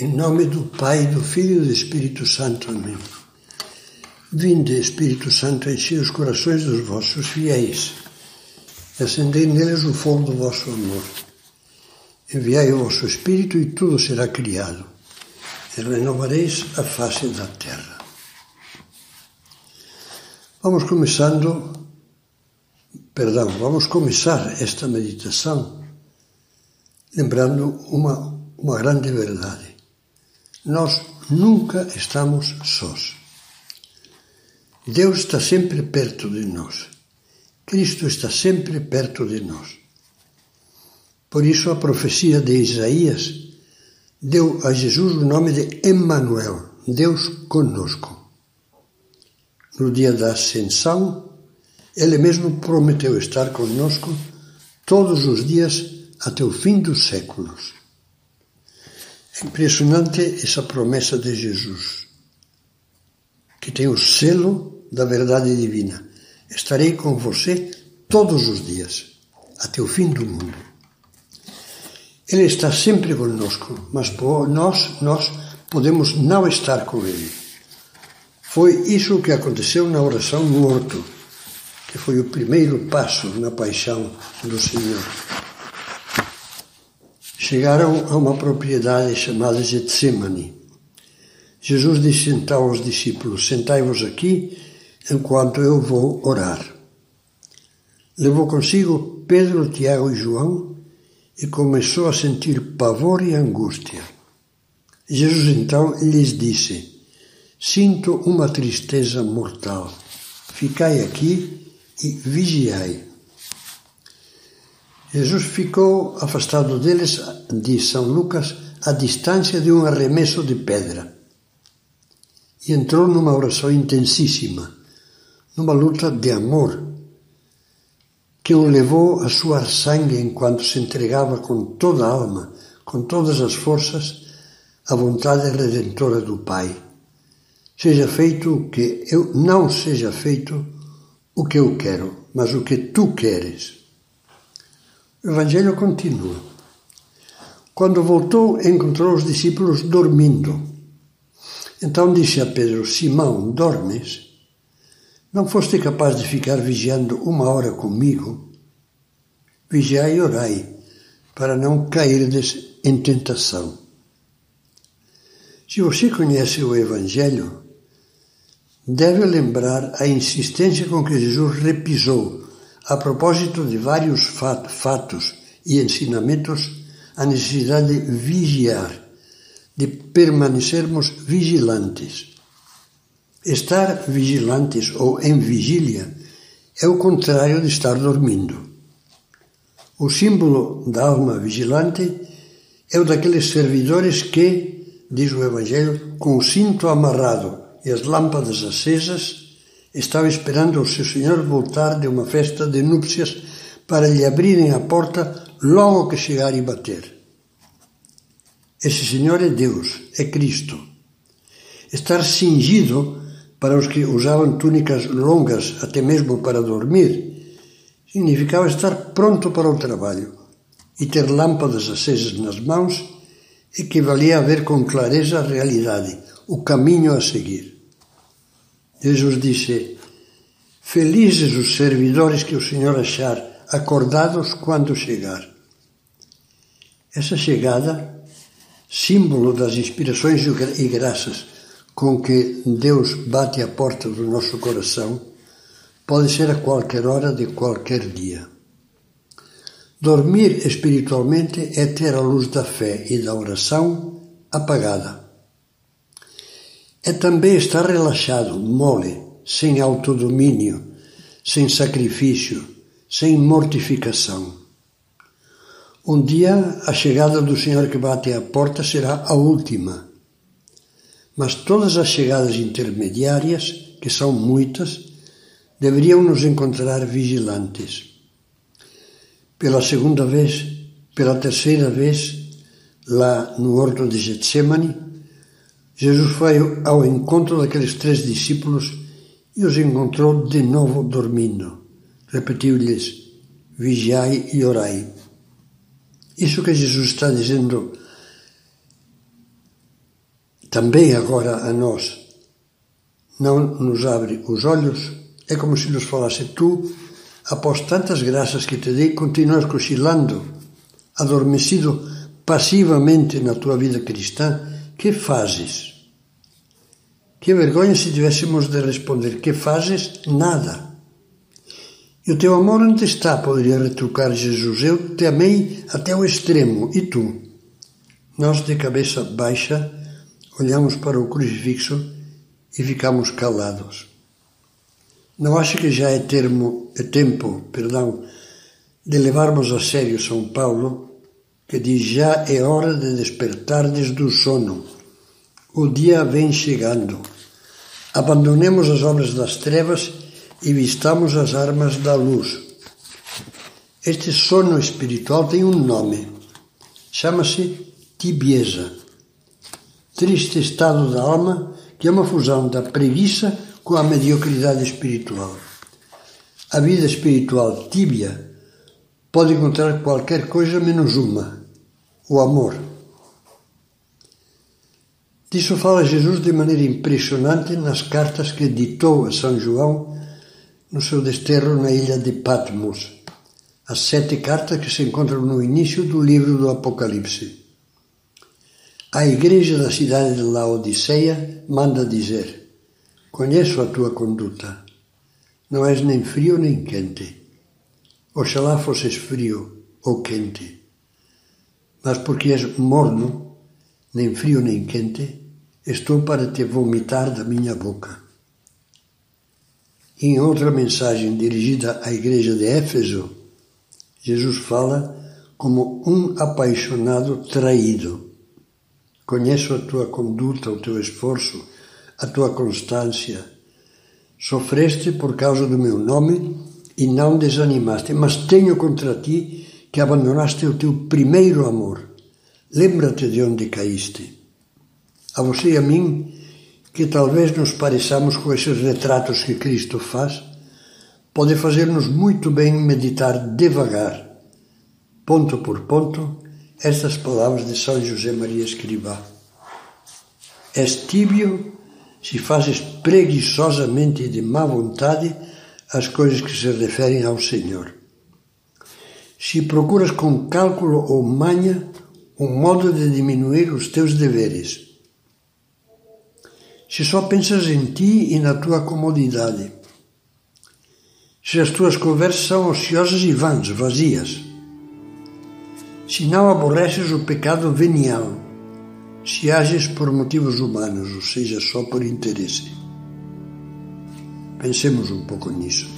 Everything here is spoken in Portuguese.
Em nome do Pai, do Filho e do Espírito Santo. Amém. Vinde, Espírito Santo, enchei os corações dos vossos fiéis, acendei neles o fogo do vosso amor. Enviai o vosso Espírito e tudo será criado, e renovareis a face da terra. Vamos começando, perdão, vamos começar esta meditação lembrando uma, uma grande verdade. Nós nunca estamos sós. Deus está sempre perto de nós. Cristo está sempre perto de nós. Por isso a profecia de Isaías deu a Jesus o nome de Emmanuel, Deus conosco. No dia da ascensão, ele mesmo prometeu estar conosco todos os dias até o fim dos séculos. Impressionante essa promessa de Jesus, que tem o selo da verdade divina. Estarei com você todos os dias, até o fim do mundo. Ele está sempre conosco, mas nós, nós podemos não estar com Ele. Foi isso que aconteceu na oração no horto, que foi o primeiro passo na paixão do Senhor. Chegaram a uma propriedade chamada Getsemane. Jesus disse então aos discípulos: Sentai-vos aqui enquanto eu vou orar. Levou consigo Pedro, Tiago e João e começou a sentir pavor e angústia. Jesus então lhes disse: Sinto uma tristeza mortal. Ficai aqui e vigiai. Jesus ficou afastado deles, diz São Lucas, à distância de um arremesso de pedra. E entrou numa oração intensíssima, numa luta de amor, que o levou a suar sangue enquanto se entregava com toda a alma, com todas as forças, à vontade redentora do Pai. Seja feito o que eu não seja feito o que eu quero, mas o que tu queres. O Evangelho continua. Quando voltou, encontrou os discípulos dormindo. Então disse a Pedro: Simão, dormes? Não foste capaz de ficar vigiando uma hora comigo? Vigiai e orai, para não cairdes em tentação. Se você conhece o Evangelho, deve lembrar a insistência com que Jesus repisou a propósito de vários fatos e ensinamentos, a necessidade de vigiar, de permanecermos vigilantes. Estar vigilantes ou em vigília é o contrário de estar dormindo. O símbolo da alma vigilante é o daqueles servidores que, diz o Evangelho, com o cinto amarrado e as lâmpadas acesas, Estava esperando o seu senhor voltar de uma festa de núpcias para lhe abrirem a porta logo que chegar e bater. Esse senhor é Deus, é Cristo. Estar cingido para os que usavam túnicas longas, até mesmo para dormir, significava estar pronto para o trabalho e ter lâmpadas acesas nas mãos equivalia a ver com clareza a realidade, o caminho a seguir. Jesus disse: Felizes os servidores que o Senhor achar acordados quando chegar. Essa chegada, símbolo das inspirações e graças com que Deus bate à porta do nosso coração, pode ser a qualquer hora de qualquer dia. Dormir espiritualmente é ter a luz da fé e da oração apagada. É também estar relaxado, mole, sem autodomínio, sem sacrifício, sem mortificação. Um dia a chegada do Senhor que bate à porta será a última. Mas todas as chegadas intermediárias, que são muitas, deveriam nos encontrar vigilantes. Pela segunda vez, pela terceira vez, lá no horto de Getsemane, Jesus foi ao encontro daqueles três discípulos e os encontrou de novo dormindo. Repetiu-lhes: vigiai e orai. Isso que Jesus está dizendo também agora a nós, não nos abre os olhos, é como se nos falasse: Tu, após tantas graças que te dei, continuas cochilando, adormecido passivamente na tua vida cristã, que fazes? Que vergonha se tivéssemos de responder: Que fazes? Nada. E o teu amor onde está? Poderia retrucar Jesus. Eu te amei até o extremo. E tu? Nós, de cabeça baixa, olhamos para o crucifixo e ficamos calados. Não acha que já é, termo, é tempo perdão, de levarmos a sério São Paulo, que diz já é hora de despertar desde o sono. O dia vem chegando. Abandonemos as obras das trevas e vistamos as armas da luz. Este sono espiritual tem um nome. Chama-se tibieza. Triste estado da alma que é uma fusão da preguiça com a mediocridade espiritual. A vida espiritual tíbia pode encontrar qualquer coisa menos uma: o amor. Disso fala Jesus de maneira impressionante nas cartas que ditou a São João no seu desterro na ilha de Patmos, as sete cartas que se encontram no início do livro do Apocalipse. A igreja da cidade de Laodiceia manda dizer: Conheço a tua conduta. Não és nem frio nem quente. Oxalá fosses frio ou quente. Mas porque és morno, nem frio nem quente, estou para te vomitar da minha boca. Em outra mensagem dirigida à igreja de Éfeso, Jesus fala como um apaixonado traído. Conheço a tua conduta, o teu esforço, a tua constância. Sofreste por causa do meu nome e não desanimaste, mas tenho contra ti que abandonaste o teu primeiro amor. Lembra-te de onde caíste. A você e a mim que talvez nos pareçamos com esses retratos que Cristo faz, pode fazer-nos muito bem meditar devagar, ponto por ponto, estas palavras de São José Maria Escrivá. És tíbio se fazes preguiçosamente e de má vontade as coisas que se referem ao Senhor. Se procuras com cálculo ou manha um modo de diminuir os teus deveres, se só pensas em ti e na tua comodidade, se as tuas conversas são ociosas e vãs, vazias, se não aborreces o pecado venial, se ages por motivos humanos, ou seja, só por interesse. Pensemos um pouco nisso.